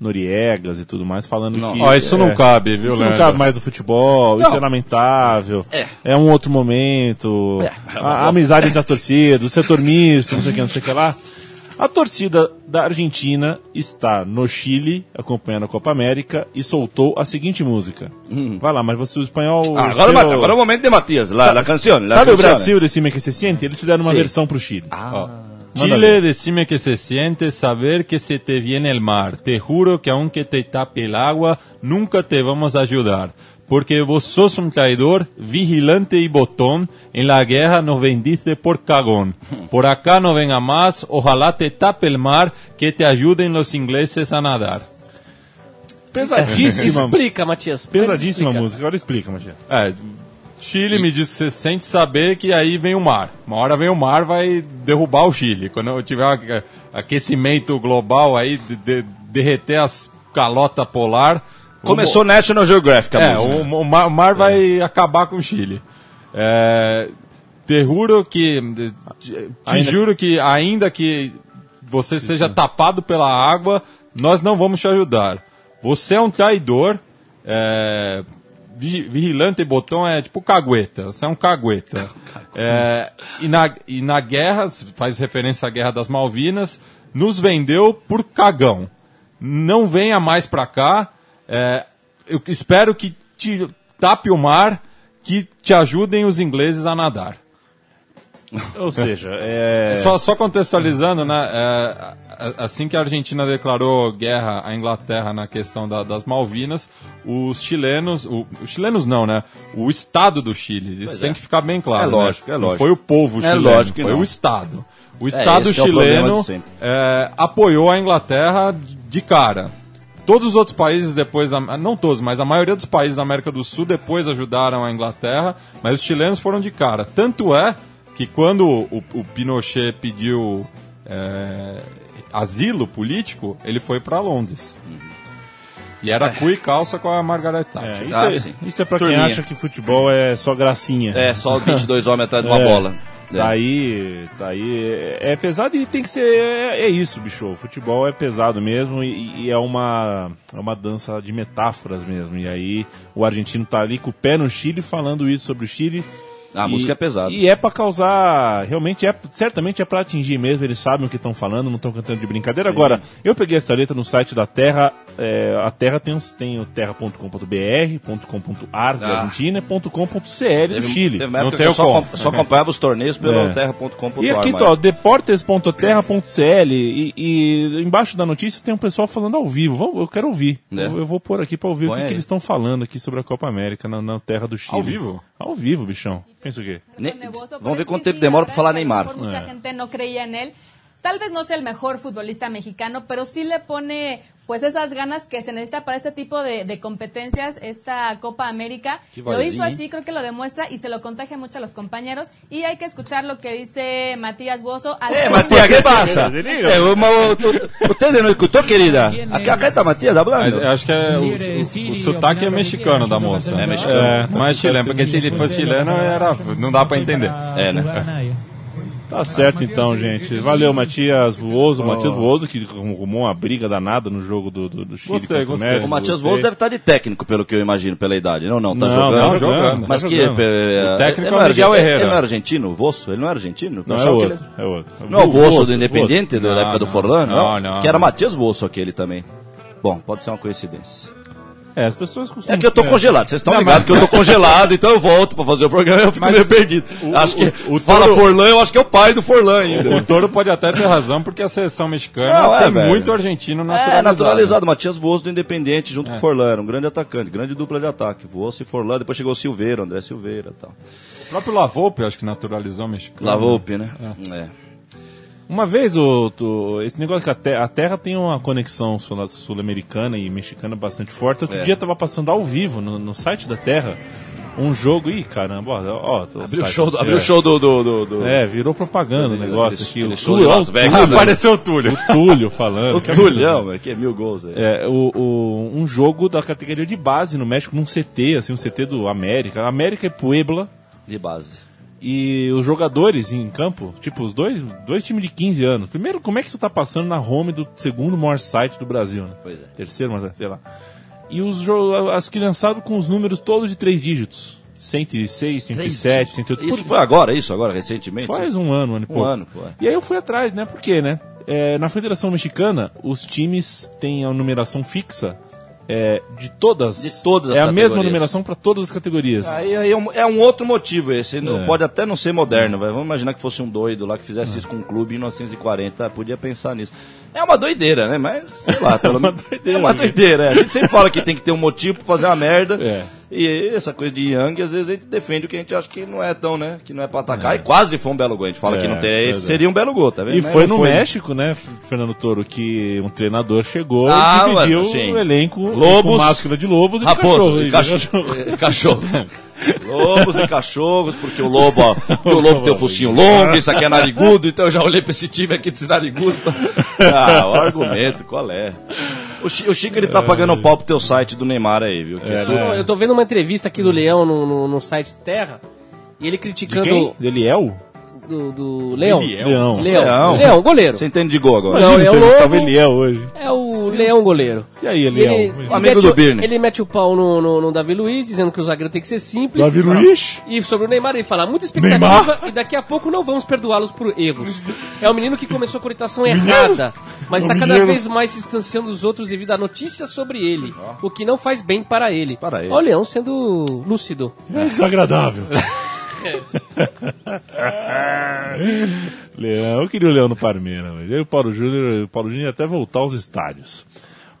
Noriegas e tudo mais falando que. Ó, isso não é, cabe, viu, Isso não cabe mais do futebol, isso Não. é lamentável. É. É, um outro momento. É. A, a amizade entre as torcidas, o setor misto, não sei o que, não sei o que lá. A torcida da Argentina está no Chile, acompanhando a Copa América, e soltou a seguinte música. Vai lá, mas você, o espanhol. Hum. Ah, o agora, seu- agora é o momento de Matias, la, la canción. La Sabe o canción. Brasil desse que se sente? Eles fizeram uma Sim. versão pro Chile. Ah. Manda Chile, decime que se siente saber que se te viene el mar. Te juro que aunque te tape el agua, nunca te vamos a ayudar. Porque vos sos un traidor, vigilante y botón. En la guerra nos vendiste por cagón. Por acá no venga más, ojalá te tape el mar, que te ayuden los ingleses a nadar. Pesadíssima, Explica, Matias. pesadíssima Explica. música. Agora explica, Matias. É, Chile me diz que você sente saber que aí vem o mar. Uma hora vem o mar, vai derrubar o Chile. Quando tiver aque- aquecimento global aí, de, de- derreter as calotas polar. Começou National Geographic a É, o, o mar, o mar vai acabar com o Chile. É, te juro que. Te, te Ainda- juro que, ainda que você seja tapado pela água, nós não vamos te ajudar. Você é um traidor. É, vigilante e botão é tipo cagueta. Você é um cagueta. É, e, na, e na guerra, faz referência à Guerra das Malvinas, nos vendeu por cagão. Não venha mais pra cá. É, eu espero que te tape o mar, que te ajudem os ingleses a nadar. Ou seja, é... Só, só contextualizando, né? é, assim que a Argentina declarou guerra à Inglaterra na questão da- das Malvinas, os chilenos, o- os chilenos não, né? O Estado do Chile, isso tem é. que ficar bem claro. É lógico, né? é Não lógico. foi o povo É chileno, lógico que foi não. o Estado. O Estado é o problema chileno é, apoiou a Inglaterra de cara. Todos os outros países depois, não todos, mas a maioria dos países da América do Sul depois ajudaram a Inglaterra, mas os chilenos foram de cara. Tanto é que quando o, o Pinochet pediu é, asilo político, ele foi para Londres. E era cu e calça com a Margaret É, Thatcher. isso, Ah, é, sim. isso é pra quem Turminha. acha que futebol é só gracinha. É, só 22 homens atrás de uma É. bola. Tá É. aí, tá aí. É, é pesado e tem que ser. É, é isso, bicho. O futebol é pesado mesmo e, e é uma é uma dança de metáforas mesmo. E aí o argentino tá ali com o pé no Chile falando isso sobre o Chile. A E- música é pesada. E é pra causar. Realmente é. Certamente é pra atingir mesmo. Eles sabem o que estão falando, não estão cantando de brincadeira. Agora, eu peguei essa letra no site da Terra. é, a Terra tem, os- tem o terra.com.br, .com.ar da Ah. Argentina, e .com.cl do Chile. teve Não tem eu só, com- só acompanhava os torneios pelo É. terra.com.br. E aqui, mas- ó, deportes.terra.cl e, e embaixo da notícia tem um pessoal falando ao vivo. Vamos- eu quero ouvir. É. Eu, eu vou pôr aqui pra ouvir Põe o que, que eles estão falando aqui sobre a Copa América na, na terra do Chile. Ao vivo? Ao vivo, bichão. Pensa o quê? Ne- Vamos ver quanto tempo demora la pra falar Neymar. É. gente no creía en él. Tal vez no sea el mejor futbolista mexicano, pero sí le pone pues esas ganas que se necesita para este tipo de, de competencias, esta Copa América. Lo hizo así, creo que lo demuestra y se lo contagia mucho a los compañeros. Y hay que escuchar lo que dice Matías Bozo. al Eh, Matías, ¿qué pasa? Eh, Usted não escutou, querida? Acá está Matías hablando. acho que é, o, sotaque é mexicano da moça. É mexicano. É, chileno, porque se ele fosse chileno, era, não dá pra entender. É, né? Tá certo então, gente. Valeu, Matias Vuoso. Matias Vuoso que arrumou uma briga danada no jogo do, do, do Chile. Gostei, gostei. México, O Matias gostei. Voz deve estar de técnico, pelo que eu imagino, pela idade. Não, não, tá Não, jogando. não, jogando, Mas tá que. jogando. eh, O técnico ele não é o Miguel Herrera. Ele não é argentino, o Vosso? Ele não é argentino? Não, é outro. ele- É outro. Não é o Vosso do Independente, da Não, época do não. Forlan? Não, não, Que era. Matias Vosso aquele também. Bom, pode ser uma coincidência. É, as pessoas costumam... É que eu tô é. congelado, vocês estão ligados mas- que eu tô congelado, então eu volto pra fazer o programa e eu fico Mas meio perdido. o- acho que o- o fala Toro- Forlan, eu acho que é o pai do Forlan ainda. O Toro pode até ter razão, porque a seleção mexicana Não, é, tem velho. muito argentino naturalizado. É, naturalizado. Matias Vosso do Independente junto com o Forlan. Era um grande atacante, grande dupla de ataque. Vosso e Forlan. Depois chegou o Silveira, André Silveira e tal. O próprio Lavolpe, acho que naturalizou o mexicano. Lavolpe, né? É. Uma vez, o, tu- esse negócio que a, te- a Terra tem uma conexão sul- sul-americana e mexicana bastante forte. Outro É. dia tava passando ao vivo no, no site da Terra um jogo. Ih, caramba, ó. ó Abriu o show, do, abriu é. o show do. do, do, É, virou propaganda o negócio aqui. O Túlio, Las Vegas, o né? Túlio- Apareceu o Túlio. o Túlio falando. O que Tulhão, é, que é mil gols. É. É, o, o- um jogo da categoria de base no México, num CT, assim, um CT do América. América e Puebla. De base. E os jogadores em campo, tipo, os dois, dois times de 15 anos. Primeiro, como é que isso tá passando na home do segundo maior site do Brasil, né? Pois é. Terceiro, mas sei lá. E os as criançadas com os números todos de três dígitos. 106, 107, 108. Isso foi agora, isso agora, recentemente? Faz um ano, ano e Um pouco. ano, pô. E aí eu fui atrás, né? Por quê, né? É, na Federação Mexicana, os times têm a numeração fixa é, de todas. De todas as É a mesma numeração para todas as categorias. Aí, aí é, um, é um outro motivo esse. Não, É. Pode até não ser moderno. Vamos imaginar que fosse um doido lá que fizesse isso com um clube em 1940. Podia pensar nisso. É uma doideira, né? Mas, sei lá, pelo uma menos. doideira, É uma doideira. é. A gente sempre fala que tem que ter um motivo pra fazer uma merda. É. E essa coisa de Yang, às vezes a gente defende o que a gente acha que não é tão, né? Que não é pra atacar. E quase foi um belo gol. A gente fala É, que não tem. Esse é. seria um belo gol, tá vendo? E Mas foi no México, né, Fernando Toro, que um treinador chegou Ah, e dividiu o elenco Lobos, com máscara de lobos e Raposo, cachorro. e cachorro. cachorros. Lobos e cachorros, porque o lobo, ó, porque o lobo tem o focinho longo, isso aqui é narigudo, então eu já olhei pra esse time aqui desse narigudo. Ah, o argumento, qual é? O, Chi- o Chico, ele tá pagando o pau pro teu site do Neymar aí, viu? Que É, tu- né? Eu tô vendo uma entrevista aqui do Leão no, no, no site Terra. E ele De criticando. quem? Deliel? Do, do Leão. Eliel. Leão. Leão. Leão. Leão, goleiro. Você entende de gol agora? Não, é o Lobo. Eliel hoje. É o Leão goleiro. E aí, Eliel? Ele, ele Amigo mete do o- Birne. Ele mete o pau no, no, no Davi Luiz, dizendo que o zagueiro tem que ser simples. Davi Luiz? E sobre o Neymar, ele fala, muita expectativa e daqui a pouco não vamos perdoá-los por erros. É um menino que começou com a orientação errada, mas está cada menino. vez mais se distanciando dos outros devido a notícias sobre ele, o que não faz bem para ele. Para ele. Olha o Leão sendo lúcido. É desagradável. Leão, eu queria o Leão no Parmeira, mas eu e o Paulo Júnior, o Paulo Júnior ia até voltar aos estádios.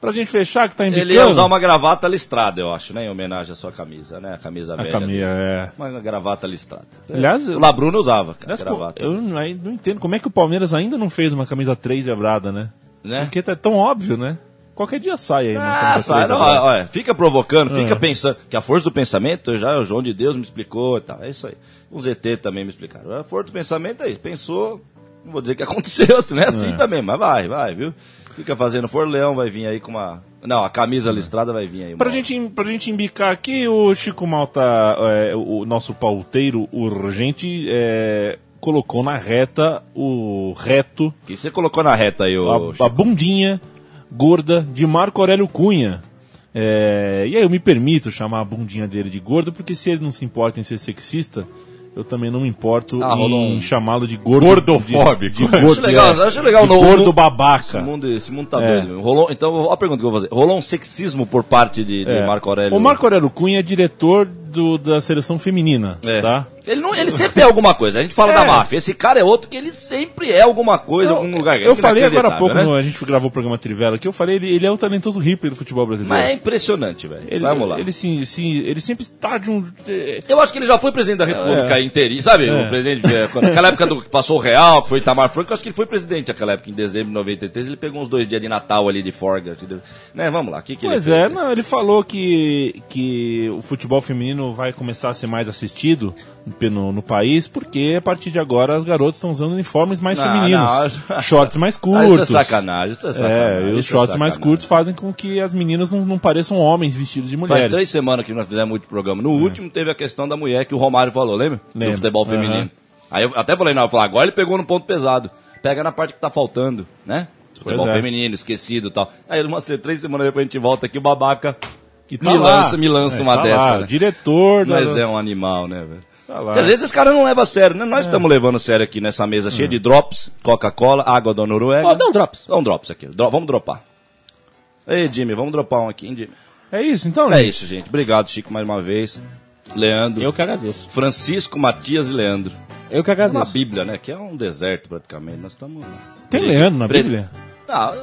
Pra gente fechar, que tá Ele ia indicando... usar uma gravata listrada, eu acho, né? Em homenagem à sua camisa, né? A camisa A velha. camisa, dele. é... Uma gravata listrada. Aliás, O Labruno usava, cara, aliás, gravata. eu não, entendo como é que o Palmeiras ainda não fez uma camisa 3 vebrada, né? Né? Porque tá tão óbvio, né? Qualquer dia sai aí uma Ah, sai, 3 não, vebrada. olha, fica provocando, fica É. pensando. Que a força do pensamento, já o João de Deus me explicou e tal. É isso aí. Os ET também me explicaram. A força do pensamento é isso. Pensou, não vou dizer que aconteceu, assim, não é assim É. também, mas vai, vai, viu? Fica fazendo for leão, vai vir aí com uma. Não, a camisa listrada vai vir aí. Pra gente, pra gente embicar aqui, o Chico Malta, é, o nosso pauteiro urgente, é, colocou na reta o reto, O que você colocou na reta aí, ô. a, a bundinha gorda de Marco Aurélio Cunha. É, e aí eu me permito chamar a bundinha dele de gordo, porque se ele não se importa em ser sexista, eu também não me importo Ah, em um- chamá-lo de gordo. Gordofóbico. De, de Acho gordo, legal, é, acho legal no- gordo no- babaca. Esse mundo, esse mundo tá É. doido. Rolou, então, a pergunta que eu vou fazer. Rolou um sexismo por parte de, de É. Marco Aurélio? O Marco Aurélio Cunha é diretor do- da seleção feminina, É. tá? Ele, não, ele sempre é alguma coisa. A gente fala É. da máfia. Esse cara é outro que ele sempre é alguma coisa, em algum lugar. Eu falei agora há pouco, né? no- a gente gravou o programa Trivela, que eu falei, ele, ele é o talentoso Ripley do futebol brasileiro. Mas é impressionante, velho. Vamos lá. Ele, sim, sim, ele sempre está de um... é, Eu acho que ele já foi presidente da República É. inteirinha, sabe? É. O presidente, é, quando- aquela época do que passou o Real, que foi Itamar Franco, eu acho que ele foi presidente naquela época, em dezembro de 93, ele pegou uns dois dias de Natal ali de forga? Né, vamos lá, o que, que Pois ele é, fez? não, ele falou que, que o futebol feminino vai começar a ser mais assistido no, no país, porque a partir de agora as garotas estão usando uniformes mais Não, femininos. não, Shorts mais Ah, curtos. isso é sacanagem, isso é sacanagem. É, e os isso é shorts mais curtos fazem com que as meninas não, não pareçam homens vestidos de Faz mulheres. três semanas que nós fizemos muito programa. No último teve a questão da mulher que o Romário falou, lembra? Lembro. Do futebol feminino. Aí eu até falei, não, eu falei, agora ele pegou no ponto pesado. Pega na parte que tá faltando, né? Futebol é. feminino, esquecido e tal. Aí umas três semanas depois a gente volta aqui, o babaca E tá me, lá. lança, me lança É, uma tá dessa. lá, né? Diretor da... Mas é um animal, né, velho? Tá. Porque às vezes esse cara não leva a sério, né? Nós estamos levando a sério aqui nessa mesa cheia de drops, Coca-Cola, água da Noruega. Ó, dá um drops. Dá um drops aqui. Dro- vamos dropar. Ei, Jimmy, vamos dropar um aqui, hein, Jimmy? É isso, então, É gente. isso, gente. Obrigado, Chico, mais uma vez. Leandro. Eu que agradeço. Francisco, Matias e Leandro. Eu que Na agradeço. Bíblia, né? Que é um deserto praticamente. Nós estamos. Tem Leandro na Bíblia? Ah,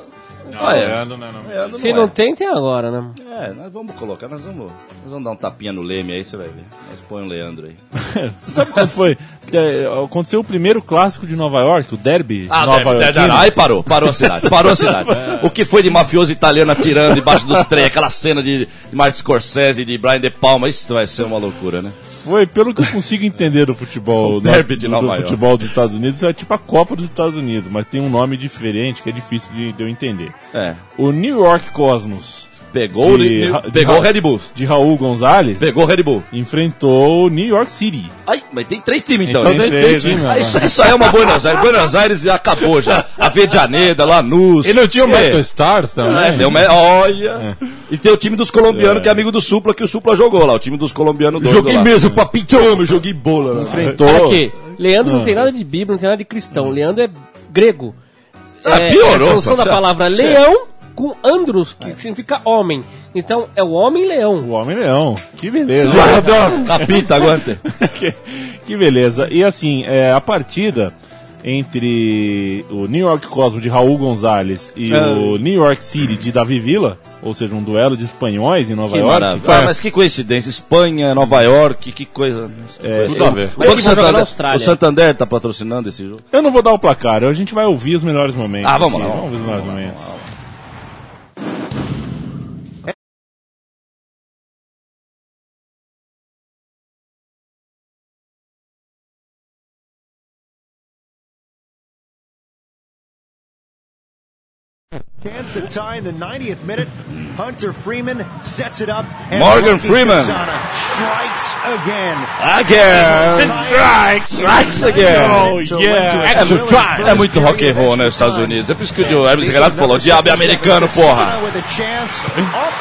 ah, é. Leandro, né, não. Leandro Se não não é. tem, tem agora, né? É, nós vamos colocar, nós vamos, nós vamos dar um tapinha no Leme aí, você vai ver. Nós põe o Leandro aí. Você sabe quando foi? É, aconteceu o primeiro clássico de Nova York, o Derby Ah, Nova York. aí parou, parou a cidade, parou a cidade. O que foi de mafioso italiano atirando debaixo dos trem, aquela cena de, de Martin Scorsese, de Brian De Palma, isso vai ser uma loucura, né? Foi, pelo que eu consigo entender do futebol, O derby de do, futebol dos Estados Unidos, é tipo a Copa dos Estados Unidos, mas tem um nome diferente que é difícil de, de eu entender. É. O New York Cosmos, Pegou, De o- Ra- de pegou Ra- Red Bull. de Raul Gonzalez, Pegou o Red Bull. enfrentou o New York City. Ai, mas tem três times então, Então né? tem três, Ah, isso, isso aí é uma Buenos Aires. Buenos Aires já acabou já. A Vejaneda, Lanús. E não tinha o É. Metal Stars também? É, olha. E tem o time dos colombianos, que é amigo do Supla, que o Supla jogou lá. O time dos colombianos doido Joguei lá. mesmo, papitão, joguei bola. lá. Enfrentou. Aqui, Leandro não Ah. tem nada de Bíblia, não tem nada de cristão. Leandro é grego. Ah, é, piorou, É a função pô. da palavra leão com andros, que significa homem. Então é o homem-leão. O Homem-Leão. Que beleza. Capita, aguante. que, que beleza. E assim, é, a partida entre o New York Cosmos de Raul Gonzalez e Ah. o New York City de Davi Villa, ou seja, um duelo de espanhóis em Nova Que York. maravilha. Ah, mas que coincidência. Espanha, Nova York, que coisa. Que É, coisa. tudo a ver. O, Santander, o Santander tá patrocinando esse jogo. Eu não vou dar o placar, a gente vai ouvir os melhores momentos. Ah, vamos lá, aqui. vamos Vamos ver os melhores momentos. Cans the tie in the 90th minute. Hunter Freeman sets it up. And Morgan Rocky Freeman. Quintana strikes again. Again! Strikes! Strikes again! Oh, yeah. into a É, muito- rock and roll nos extra Estados. Unidos. É por isso que o Hermes Renato falou, diabo é americano, porra! Off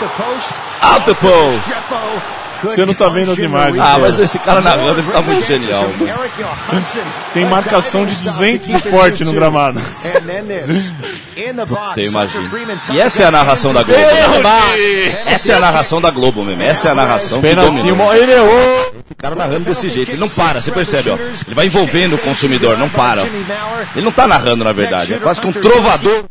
the post. Out the post! Você não tá vendo as imagens. Ah, mas esse cara narrando ele tá muito genial. Tem marcação de 200 de esporte no gramado. Hunter Freeman E essa é a narração da Globo. né? Essa é a narração da Globo mesmo. Essa é a narração que Pênalti, domina. ele errou. O cara narrando desse jeito. Ele não para, você percebe, ó. Ele vai envolvendo o consumidor, não para. ó. Ele não tá narrando, na verdade. É quase que um trovador.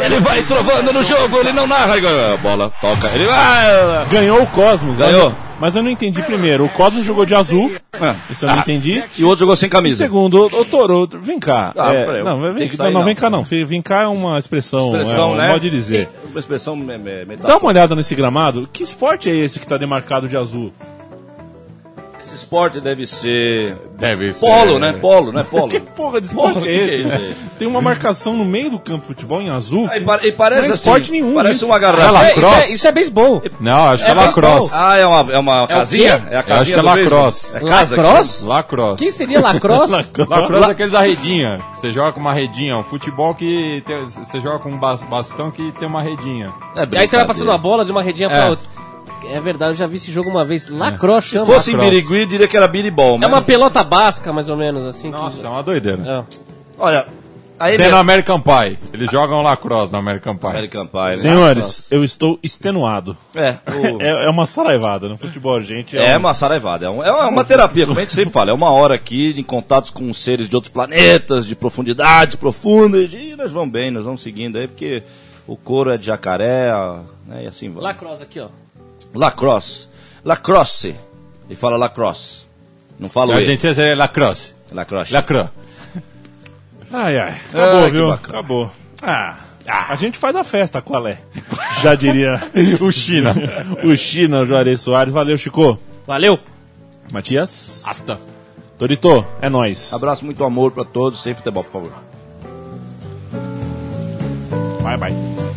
Ele vai trovando no jogo, ele não narra. A bola, toca. Ele vai. Ganhou o Cosmos. Ganhou. Mas, eu não entendi primeiro. O Cosmos jogou de azul. Ah. Isso eu não entendi. E o outro jogou sem camisa. Segundo, o Toro, vem cá. Ah, É, peraí, não, vem, não, não, vem cá não. Vem cá é uma expressão, Expressão, é um né? modo de dizer. Uma expressão me, me, Dá uma olhada nesse gramado. Que esporte é esse que tá demarcado de azul? Esse esporte deve ser. Deve ser. Polo, né? Polo, né? Polo. Que porra de esporte Porra, é esse? é aí? Tem uma marcação no meio do campo de futebol em azul. Ah, E, pa- e parece Não é assim. esporte nenhum, Parece isso. uma garrafa. Isso é, isso, lacrosse. é, isso é beisebol. Não, acho que é, É lacrosse. Ah, é uma, é uma casinha? É a Eu acho casinha que é lacrosse. É casa que Lacrosse? Lacrosse. Quem seria lacrosse? Lacrosse é aquele da redinha. Você joga com uma redinha. Um futebol que tem- você joga com um bas- bastão que tem uma redinha. É e aí você vai passando a bola de uma redinha pra É. outra. É verdade, eu já vi esse jogo uma vez. Lacrosse Se chama. fosse em. Birigui, diria que era biribol. É mas- uma pelota basca, mais ou menos, assim. que- Nossa, é uma doideira. É. Olha, aí Tem no American Pie. Eles jogam lacrosse no American Pie. American Pie, né? Senhores, eu estou extenuado. É, o- É, é uma saraivada. No futebol, gente. É um- uma saraivada, é, um- é uma terapia, como a gente sempre fala, é uma hora aqui em contatos com seres de outros planetas, de profundidades profundas, e nós vamos bem, nós vamos seguindo aí, porque o couro é de jacaré, a- né, e assim vai. Lacrosse aqui, ó. Lacrosse. Lacrosse. Ele fala lacrosse. Não fala o A E. gente é lacrosse. Lacrosse. Lacrosse. Ai, ai. Acabou, Ah, viu? Acabou. Ah, a gente faz a festa, qual é? Já diria o China. o China, o Juarez Soares. Valeu, Chico. Valeu. Matias. Asta. Torito, é nóis. Abraço, muito amor pra todos, sem futebol, por favor. Bye, bye.